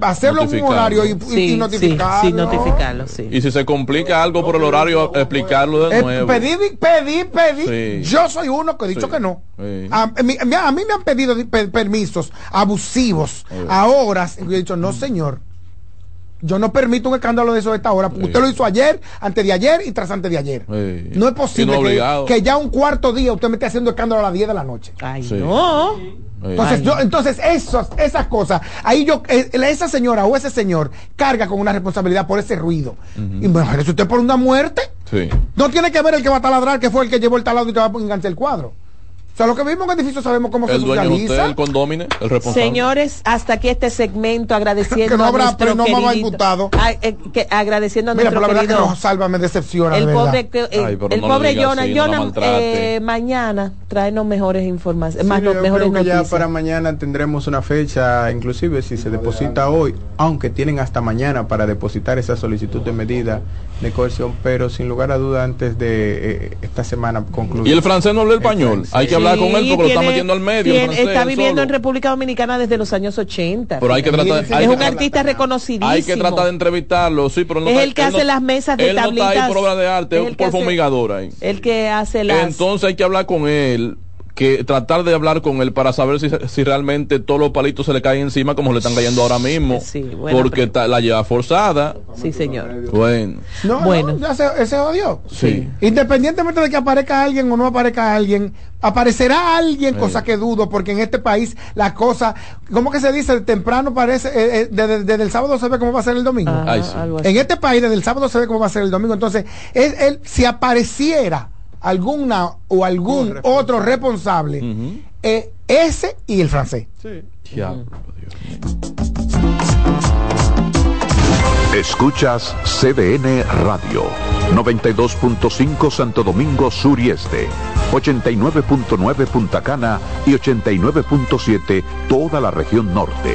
hacerlo en un horario y, y, notificarlo. Sí, notificarlo, sí. Y si se complica algo por el horario, explicarlo de eh, nuevo. Pedir, pedir, pedir. Yo soy uno que he dicho que no. A, mí, me han pedido permisos abusivos a horas. Y yo he dicho, no, señor. Yo no permito un escándalo de eso a esta hora. Usted lo hizo ayer, antes de ayer y tras antes de ayer. No es posible que, ya un cuarto día usted me esté haciendo escándalo a las 10 de la noche. Ay, no. Entonces, yo, entonces esos, esas cosas, ahí yo, eh, esa señora o ese señor carga con una responsabilidad por ese ruido. Y bueno, ¿es usted por una muerte? No tiene que ver el que va a taladrar, que fue el que llevó el taladro y te va a enganchar el cuadro sea, lo que vimos en el edificio sabemos cómo el se socializa. el condomine, el responsable. Señores, hasta aquí este segmento agradeciendo que no habrá, a nuestro no querido, imputado. A, eh, que, agradeciendo a Mira, nuestro pero la querido. Verdad que no, salva, me decepciona. El de pobre, eh, Ay, el no pobre Jonah, así, Jonah, no eh, mañana traernos mejores informaciones, sí, más yo mejores creo que noticias. ya para mañana tendremos una fecha, inclusive si se deposita hoy, aunque tienen hasta mañana para depositar esa solicitud de medida de coerción, pero sin lugar a duda antes de eh, esta semana concluir. Y el francés no habla el español. Hay que hablar con él porque lo está metiendo al medio. está viviendo en República Dominicana desde los años 80. Pero hay que tratar, es un artista reconocidísimo. Hay que tratar de entrevistarlo, sí, pero no es el que hace las mesas de él no está ahí por obra de arte, es por fumigador ahí. El que hace las. Entonces hay que hablar con él que tratar de hablar con él para saber si, si, realmente todos los palitos se le caen encima como le están cayendo ahora mismo. Sí, porque la lleva forzada. Sí, señor. Bueno. No, bueno. ya se, se odió. Sí. Independientemente de que aparezca alguien o no aparezca alguien, aparecerá alguien, cosa que dudo, porque en este país la cosa, ¿cómo que se dice? Temprano parece, eh, eh, desde, desde, el sábado se ve cómo va a ser el domingo. Ay, sí. En este país desde el sábado se ve cómo va a ser el domingo. Entonces, él, él si apareciera alguna o algún responsable. otro responsable, uh -huh. eh, ese y el francés. Sí. Diablo, Escuchas CDN Radio, 92.5 Santo Domingo Sur y Este, 89.9 Punta Cana y 89.7 toda la región norte.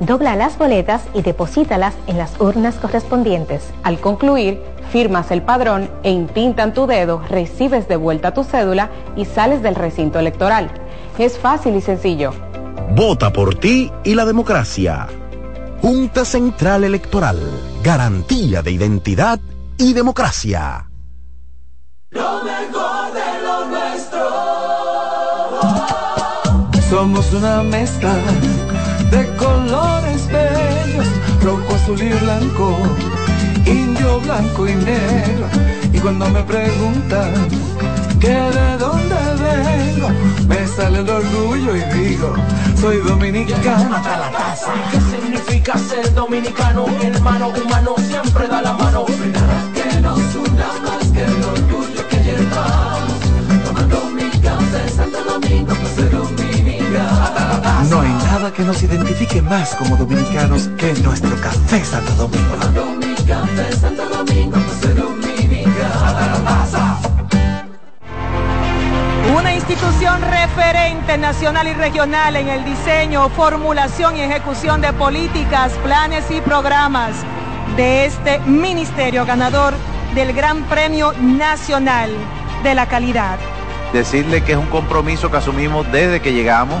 dobla las boletas y deposítalas en las urnas correspondientes. Al concluir, firmas el padrón e intintan tu dedo, recibes de vuelta tu cédula y sales del recinto electoral. Es fácil y sencillo. Vota por ti y la democracia. Junta Central Electoral. Garantía de identidad y democracia. Lo mejor de lo nuestro. Somos una mezcla de colores bellos, rojo, azul y blanco, indio, blanco y negro. Y cuando me preguntan que de dónde vengo, me sale el orgullo y digo, soy dominicano hasta la casa. ¿Qué significa ser dominicano? Mi hermano humano siempre da la mano. Nada que nos una más que el orgullo nada que nos identifique más como dominicanos que nuestro café Santo Domingo. Santo Domingo. Una institución referente nacional y regional en el diseño, formulación y ejecución de políticas, planes y programas de este ministerio ganador del Gran Premio Nacional de la Calidad. Decirle que es un compromiso que asumimos desde que llegamos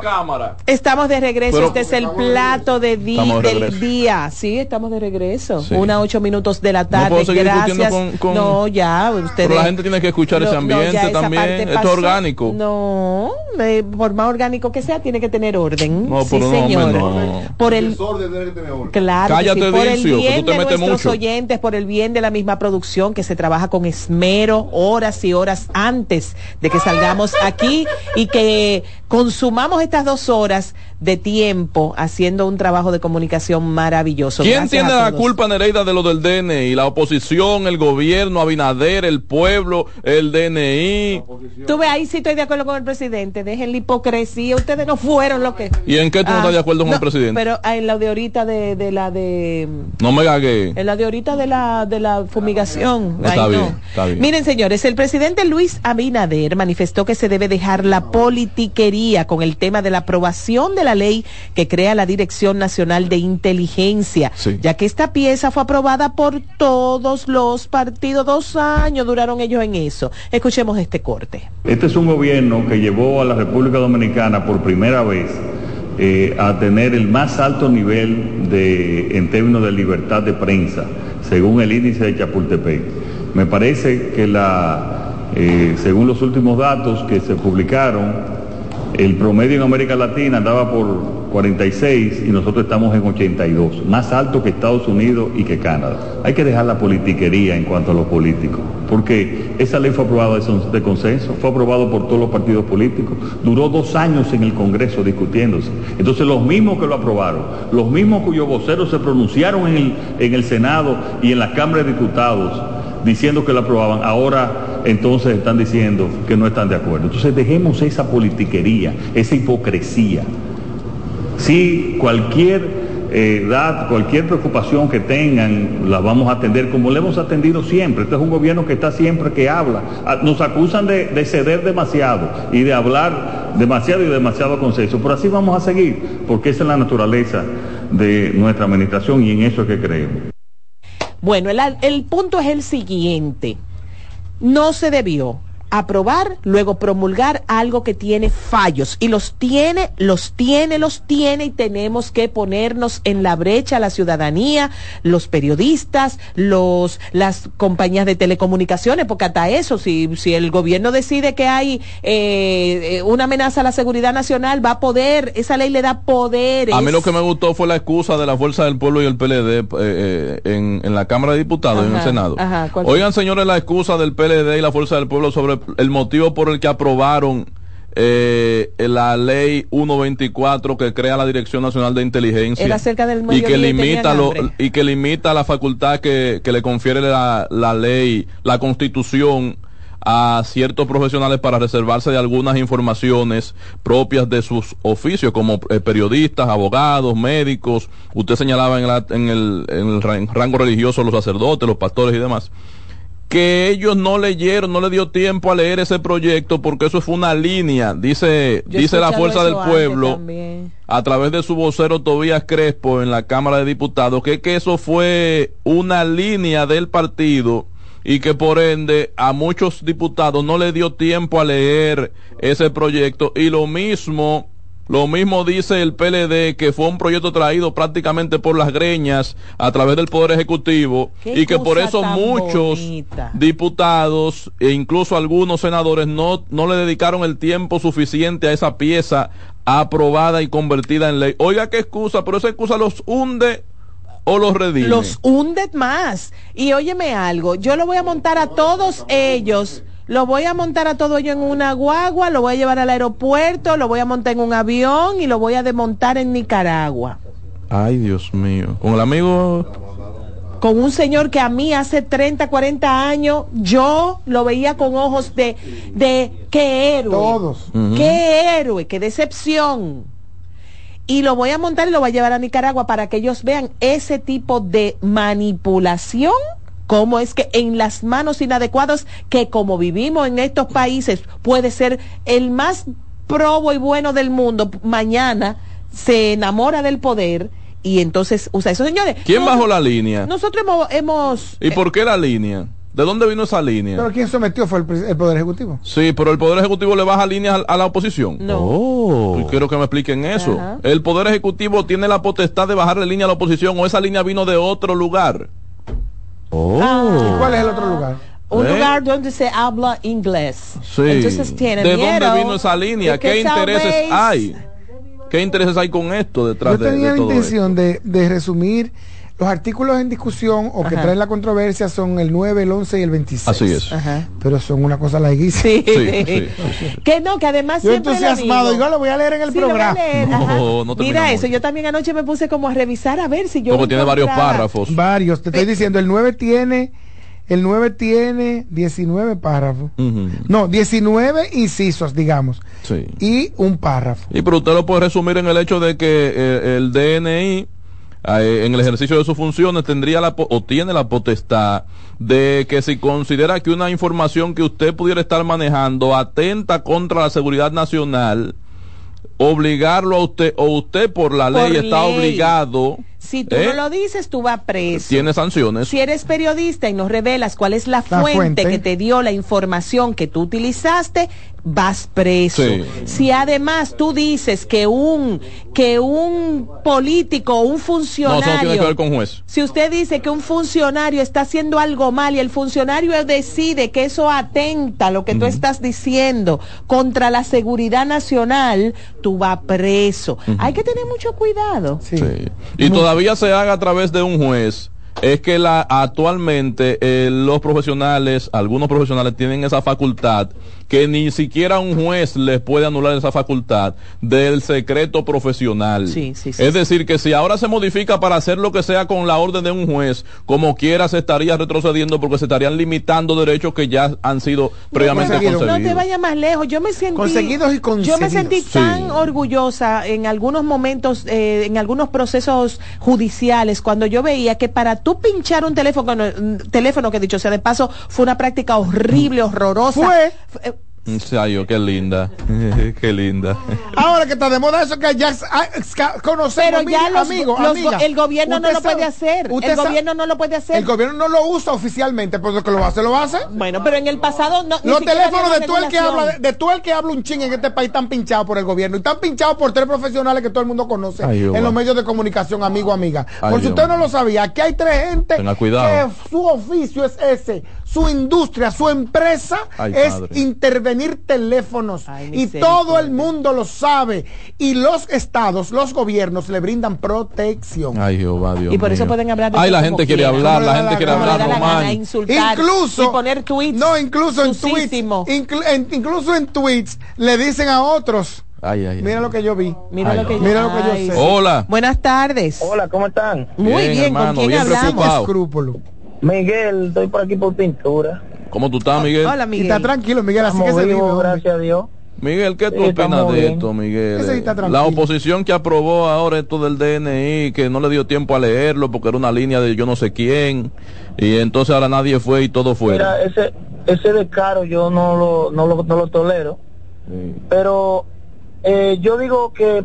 Cámara. Estamos de regreso. este es el plato de del día. Sí, estamos de regreso. Una ocho minutos de la tarde. Gracias. No, ya. Ustedes, Pero la gente tiene que escuchar ese ambiente también. Esto es orgánico. No, por más orgánico que sea, tiene que tener orden. No, sí, señor. Por el Claro, Cállate, por el bien de nuestros oyentes, por el bien de la misma producción que se trabaja con esmero horas y horas antes de que salgamos aquí y que consumamos estas dos horas de tiempo haciendo un trabajo de comunicación maravilloso. ¿Quién tiene la culpa, Nereida, de lo del DNI? La oposición, el gobierno, Abinader, el pueblo, el DNI. Tú ves, ahí sí estoy de acuerdo con el presidente. Dejen la hipocresía. Ustedes no fueron lo que. ¿Y en qué tú no estás de acuerdo con el presidente? Pero en la de ahorita de, la de. No me gagué. En la de ahorita de la, de la fumigación. está, bien, está bien. Miren, señores, el presidente Luis Abinader manifestó que se debe dejar la politiquería con el tema de la aprobación de la ley que crea la Dirección Nacional de Inteligencia, ya que esta pieza fue aprobada por todos los partidos. Dos años duraron ellos en eso. Escuchemos este corte. Este es un gobierno que llevó a la República Dominicana por primera vez eh, a tener el más alto nivel de, en términos de libertad de prensa, según el índice de Chapultepec. Me parece que la, eh, según los últimos datos que se publicaron, el promedio en América Latina andaba por 46 y nosotros estamos en 82, más alto que Estados Unidos y que Canadá. Hay que dejar la politiquería en cuanto a los políticos, porque esa ley fue aprobada de consenso, fue aprobado por todos los partidos políticos, duró dos años en el Congreso discutiéndose. Entonces los mismos que lo aprobaron, los mismos cuyos voceros se pronunciaron en el, en el Senado y en la Cámara de Diputados, diciendo que la aprobaban, ahora entonces están diciendo que no están de acuerdo. Entonces dejemos esa politiquería, esa hipocresía. Si cualquier eh, dar cualquier preocupación que tengan, la vamos a atender como le hemos atendido siempre. Este es un gobierno que está siempre que habla. Ah, nos acusan de, de ceder demasiado y de hablar demasiado y demasiado consenso, pero así vamos a seguir, porque esa es la naturaleza de nuestra administración y en eso es que creemos. Bueno, el, el punto es el siguiente. No se debió aprobar, luego promulgar algo que tiene fallos. Y los tiene, los tiene, los tiene y tenemos que ponernos en la brecha la ciudadanía, los periodistas, los, las compañías de telecomunicaciones, porque hasta eso, si, si el gobierno decide que hay eh, una amenaza a la seguridad nacional, va a poder, esa ley le da poderes. A mí lo que me gustó fue la excusa de la Fuerza del Pueblo y el PLD eh, eh, en, en, la Cámara de Diputados y en el Senado. Oigan, señores, la excusa del PLD y la Fuerza del Pueblo sobre el motivo por el que aprobaron eh, la ley 124 que crea la Dirección Nacional de Inteligencia y que limita lo, y que limita la facultad que, le confiere la, la, ley, la Constitución a ciertos profesionales para reservarse de algunas informaciones propias de sus oficios como eh, periodistas, abogados, médicos. Usted señalaba en, en, el, en el rango religioso los sacerdotes, los pastores y demás que ellos no leyeron, no le dio tiempo a leer ese proyecto porque eso fue una línea, dice, dice la Fuerza del Pueblo a través de su vocero Tobías Crespo en la Cámara de Diputados, que, que eso fue una línea del partido y que por ende a muchos diputados no le dio tiempo a leer ese proyecto. Y lo mismo lo mismo dice el PLD, que fue un proyecto traído prácticamente por las greñas a través del Poder Ejecutivo y que por eso muchos diputados e incluso algunos senadores no, no le dedicaron el tiempo suficiente a esa pieza aprobada y convertida en ley. Oiga, qué excusa, pero esa excusa los hunde o los redime. Los hunde más. Y óyeme algo, yo lo voy a montar a todos ellos lo voy a montar a todo ello en una guagua, lo voy a llevar al aeropuerto, lo voy a montar en un avión y lo voy a desmontar en Nicaragua. Ay, Dios mío. ¿Con el amigo? Con un señor que a mí hace 30, 40 años yo lo veía con ojos de, de qué héroe. Todos. Qué héroe, qué decepción. Y lo voy a montar y lo voy a llevar a Nicaragua para que ellos vean ese tipo de manipulación cómo es que en las manos inadecuadas, que como vivimos en estos países, puede ser el más probo y bueno del mundo, mañana se enamora del poder y entonces usa eso. Señores, ¿quién bajó la línea? Nosotros hemos... ¿Y por qué la línea? ¿De dónde vino esa línea? ¿Pero quién sometió fue el, Poder Ejecutivo? Sí, pero el Poder Ejecutivo le baja línea a, la oposición. No. Oh. quiero que me expliquen eso. ¿El Poder Ejecutivo tiene la potestad de bajarle línea a la oposición o esa línea vino de otro lugar? Oh. Ah. ¿Y cuál es el otro lugar? Un ¿Eh? lugar donde se habla inglés. Sí. Entonces tiene ¿De dónde vino esa línea? ¿Qué intereses hay? ¿Qué intereses hay con esto detrás de, tenía la intención de, de, resumir los artículos en discusión o que traen la controversia son el 9, el 11 y el 26. Así es. Pero son una cosa larguísima. Sí. Sí, que no, que además yo entusiasmado, yo lo voy a leer en el programa. No, no Mira eso, yo también anoche me puse como a revisar a ver si yo Como tiene varios párrafos. Varios, te estoy diciendo, el 9 tiene el 9 tiene 19 párrafos. No, 19 incisos, digamos. Sí. Y un párrafo. Y pero usted lo puede resumir en el hecho de que eh, el DNI en el ejercicio de sus funciones tendría la o tiene la potestad de que si considera que una información que usted pudiera estar manejando atenta contra la seguridad nacional, obligarlo a usted o usted por la ley está obligado si tú no ¿Eh? lo dices, tú vas preso. Tiene sanciones. Si eres periodista y nos revelas cuál es la, fuente, que te dio la información que tú utilizaste, vas preso. Si además tú dices que un que un político, un funcionario, no, tiene que ver con juez. Si usted dice que un funcionario está haciendo algo mal y el funcionario decide que eso atenta lo que tú estás diciendo contra la seguridad nacional, tú vas preso. Hay que tener mucho cuidado. Sí. Y todavía se haga a través de un juez es que la, actualmente eh, los profesionales, algunos profesionales tienen esa facultad que ni siquiera un juez les puede anular esa facultad del secreto profesional. es decir, que si ahora se modifica para hacer lo que sea con la orden de un juez, como quiera se estaría retrocediendo porque se estarían limitando derechos que ya han sido previamente conseguidos. No te vayas más lejos, yo me sentí conseguidos y Yo me sentí tan orgullosa en algunos momentos, eh, en algunos procesos judiciales, cuando yo veía que para tú pinchar un teléfono, un teléfono que dicho sea de paso, fue una práctica horrible, horrorosa. Fue. Ensayo, qué linda. qué linda. Ahora que está de moda eso que ya ah, conocemos Pero ya los, amigos, el gobierno no lo puede hacer. El gobierno no lo puede hacer. El gobierno no lo usa oficialmente, pero que lo hace, lo hace. Bueno, pero en el pasado no. Los teléfonos de tú el que habla, de, tú el que habla un ching en este país están pinchados por el gobierno y están pinchados por tres profesionales que todo el mundo conoce en los medios de comunicación, amigo, amiga. por si usted no lo sabía, aquí hay tres gente que su oficio es ese su industria, su empresa es intervenir teléfonos y todo el mundo lo sabe y los estados, los gobiernos le brindan protección. Ay, Jehová, Dios y por eso pueden hablar de Ay, la gente quiere hablar, la, gente quiere hablar Román. incluso y poner tweets. No, incluso en tweets, incluso en tweets le dicen a otros Ay, ay, mira lo que yo vi. Mira, lo, que mira lo que yo sé. Hola. Buenas tardes. Hola, ¿cómo están? Muy bien, ¿con quién hablamos? Escrúpulo. Miguel, estoy por aquí por pintura. ¿Cómo tú estás, Miguel? Hola, Miguel. está tranquilo, Miguel, así que se vive, gracias a Dios. Miguel, ¿qué tú opinas de esto, Miguel? La oposición que aprobó ahora esto del DNI, que no le dio tiempo a leerlo porque era una línea de yo no sé quién, y entonces ahora nadie fue y todo fue. Mira, ese, ese descaro yo no lo, no lo, no lo tolero, pero eh, yo digo que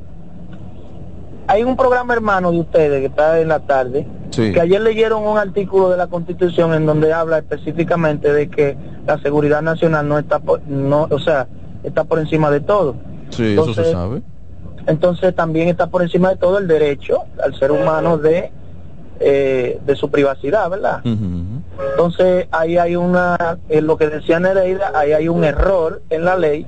hay un programa hermano de ustedes que está en la tarde, que ayer leyeron un artículo de la Constitución en donde habla específicamente de que la seguridad nacional no está por, no, o sea, está por encima de todo. Sí, eso se sabe. Entonces también está por encima de todo el derecho al ser humano de eh, de su privacidad, ¿verdad? Entonces ahí hay una, en lo que decía Nereida, ahí hay un error en la ley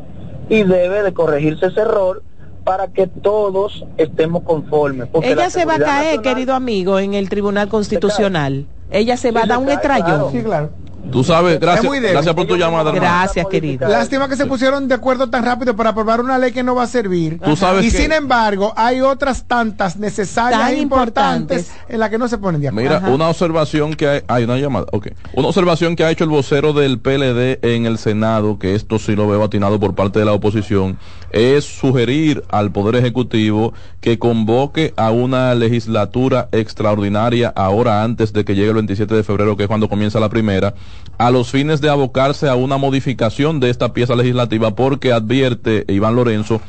y debe de corregirse ese error para que todos estemos conformes. Ella se va a caer, querido amigo, en el Tribunal Constitucional. Ella se va a dar un estrellón. Sí, claro. Tú sabes, gracias, gracias por tu llamada. Gracias, querido. Lástima que se pusieron de acuerdo tan rápido para aprobar una ley que no va a servir. ¿Tú sabes y sin embargo, hay otras tantas necesarias e importantes, en las que no se ponen de acuerdo. Mira, una observación que hay, hay una llamada, ok. Una observación que ha hecho el vocero del PLD en el Senado, que esto sí lo veo atinado por parte de la oposición, es sugerir al Poder Ejecutivo que convoque a una legislatura extraordinaria ahora antes de que llegue el 27 de febrero, que es cuando comienza la primera a los fines de abocarse a una modificación de esta pieza legislativa porque advierte Iván Lorenzo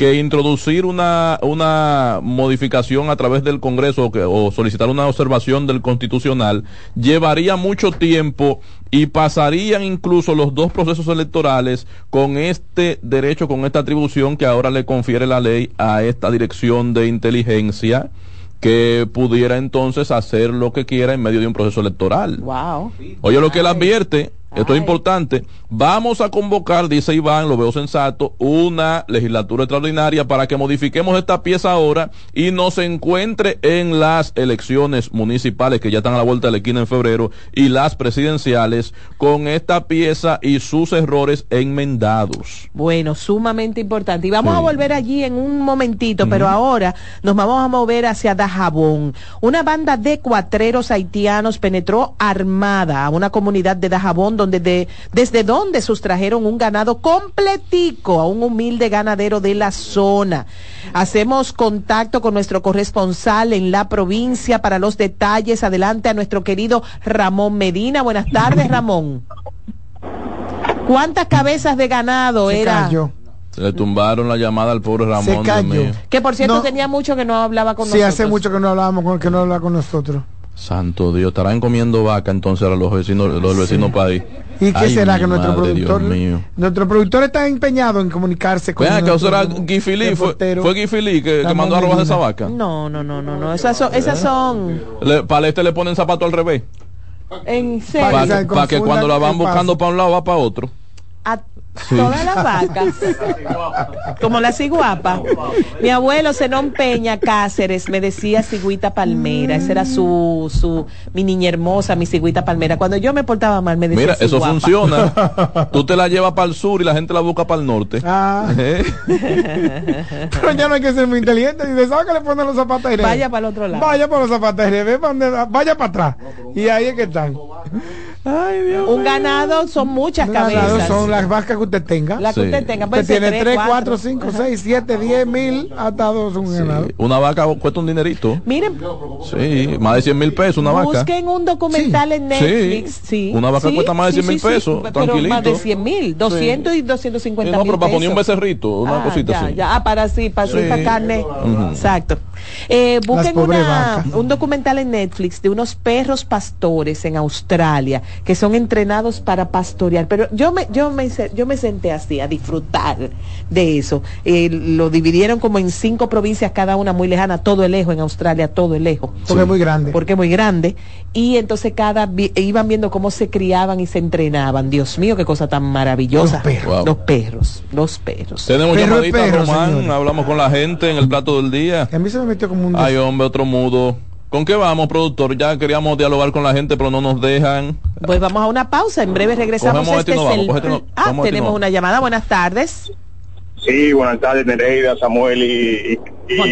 que introducir una, una modificación a través del Congreso o, solicitar una observación del Constitucional llevaría mucho tiempo y pasarían incluso los dos procesos electorales con este derecho, con esta atribución que ahora le confiere la ley a esta dirección de inteligencia que pudiera entonces hacer lo que quiera en medio de un proceso electoral. Wow. Oye, lo que él advierte esto es importante. Vamos a convocar, dice Iván, lo veo sensato, una legislatura extraordinaria para que modifiquemos esta pieza ahora y no se encuentre en las elecciones municipales que ya están a la vuelta de la esquina en febrero y las presidenciales con esta pieza y sus errores enmendados. Bueno, sumamente importante. Y vamos a volver allí en un momentito, pero ahora nos vamos a mover hacia Dajabón. Una banda de cuatreros haitianos penetró armada a una comunidad de Dajabón donde desde donde sustrajeron un ganado completico a un humilde ganadero de la zona. Hacemos contacto con nuestro corresponsal en la provincia para los detalles. Adelante a nuestro querido Ramón Medina. Buenas tardes, Ramón. ¿Cuántas cabezas de ganado Se era? Cayó. Se le tumbaron la llamada al pobre Ramón. Se cayó. Que por cierto tenía mucho que no hablaba con nosotros. Sí, hace mucho que no hablábamos con que no hablaba con nosotros. Santo Dios, estarán comiendo vaca entonces a los vecinos, los vecinos país. ¿Y qué será que nuestro productor, nuestro productor está empanado en comunicarse con Vean, que será Guy Philly, fue, fue Guy Philly que, que mandó a robar esa vaca. No, no, no, no, no, esas son, esas son. Le, para este le ponen zapato al revés. En serio. Para que, cuando la van buscando para un lado va para otro. Todas las vacas. Como la ciguapa. Mi abuelo Zenón Peña Cáceres me decía cigüita palmera. Esa era su, su, mi niña hermosa, mi cigüita palmera. Cuando yo me portaba mal me decía Mira, eso funciona. Tú te la llevas para el sur y la gente la busca para el norte. Ah. ¿Eh? Pero ya no hay que ser muy inteligente. Dice, ¿sabes que le ponen los zapatos Vaya para el otro lado. Vaya para los zapatos vaya para atrás. Y ahí es que están. Ay, Dios Un ganado son muchas cabezas. Son las vacas que usted tenga. Las que usted tenga. Usted tiene 3, 4, 5, 6, 7, 10 mil hasta dos un ganado. Una vaca cuesta un dinerito. Miren. Sí, más de 100 mil pesos una vaca. Busquen un documental en Netflix. Sí. Una vaca cuesta más de 100 mil pesos. tranquilito. más de 100 mil. 200 y 250 mil. No, pero para poner un becerrito, una ah, cosita ya, así. Ya, ah, para sí, para, sí. para carne. Exacto. Eh, busquen una, un documental en Netflix de unos perros pastores en Australia que son entrenados para pastorear. Pero yo me, yo me, yo me senté así a disfrutar de eso. Eh, lo dividieron como en cinco provincias, cada una muy lejana, todo el lejos en Australia, todo el lejos. Porque es muy grande. Porque es muy grande. Y entonces cada iban viendo cómo se criaban y se entrenaban. Dios mío, qué cosa tan maravillosa. Los perros. Los perros. Los perros. Tenemos llamadita, Román. Hablamos con la gente en el plato del día. A mí se me metió como un... Ay, hombre, otro mudo. ¿Con qué vamos, productor? Ya queríamos dialogar con la gente, pero no nos dejan. Pues vamos a una pausa. En breve regresamos. Este, este Ah, tenemos una llamada. Buenas tardes. Sí, buenas tardes, Nereida, Samuel y,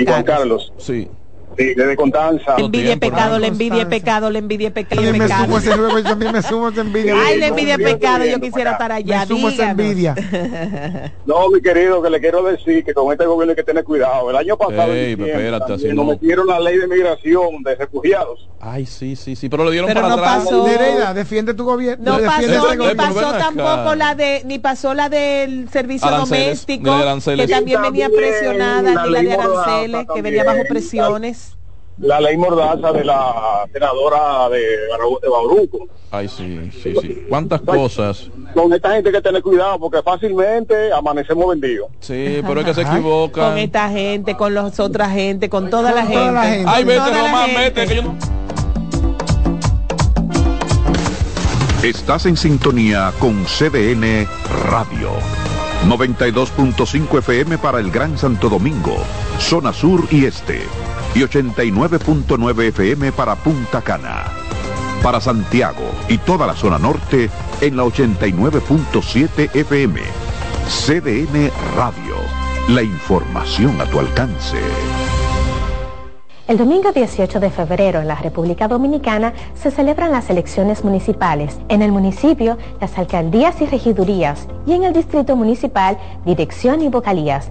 Juan Carlos. Sí. Sí, desde Constanza. Envidia pecado, le envidia pecado, le envidia pecado. Ay, me sumo ese yo también me sumo esa envidia. Ay, le envidia pecado, yo quisiera estar allá. Me sumo esa envidia. No, mi querido, que le quiero decir que con este gobierno hay que tener cuidado. El año pasado Ey, espérate, así no. metieron la ley de migración de refugiados. Ay, sí, sí, sí, pero lo dieron pero para no atrás. Pasó. Nereida, defiende tu gobierno. No pasó, ni pasó tampoco la de, ni pasó la del servicio doméstico, que también venía presionada, ni la de aranceles, que venía bajo presiones la ley mordaza de la senadora de, de Bauruco. Ay, sí, sí, sí. ¿Cuántas cosas? Con esta gente hay que tener cuidado porque fácilmente amanecemos vendidos. Sí, pero es que se equivocan. Con esta gente, con los otras gente, con toda la, gente. Ay, vete, Román, vete, que yo no... Estás en sintonía con CDN Radio. 92.5 FM para el Gran Santo Domingo, zona sur y este y 89.9 FM para Punta Cana. Para Santiago y toda la zona norte en la 89.7 FM. CDN Radio. La información a tu alcance. El domingo 18 de febrero en la República Dominicana se celebran las elecciones municipales. En el municipio, las alcaldías y regidurías y en el distrito municipal, dirección y vocalías.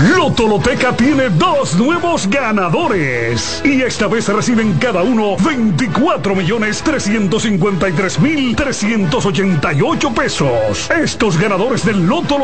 Lotoloteca tiene dos nuevos ganadores. Y esta vez reciben cada uno 24 millones 353 mil 388 pesos. Estos ganadores del Lotoloteca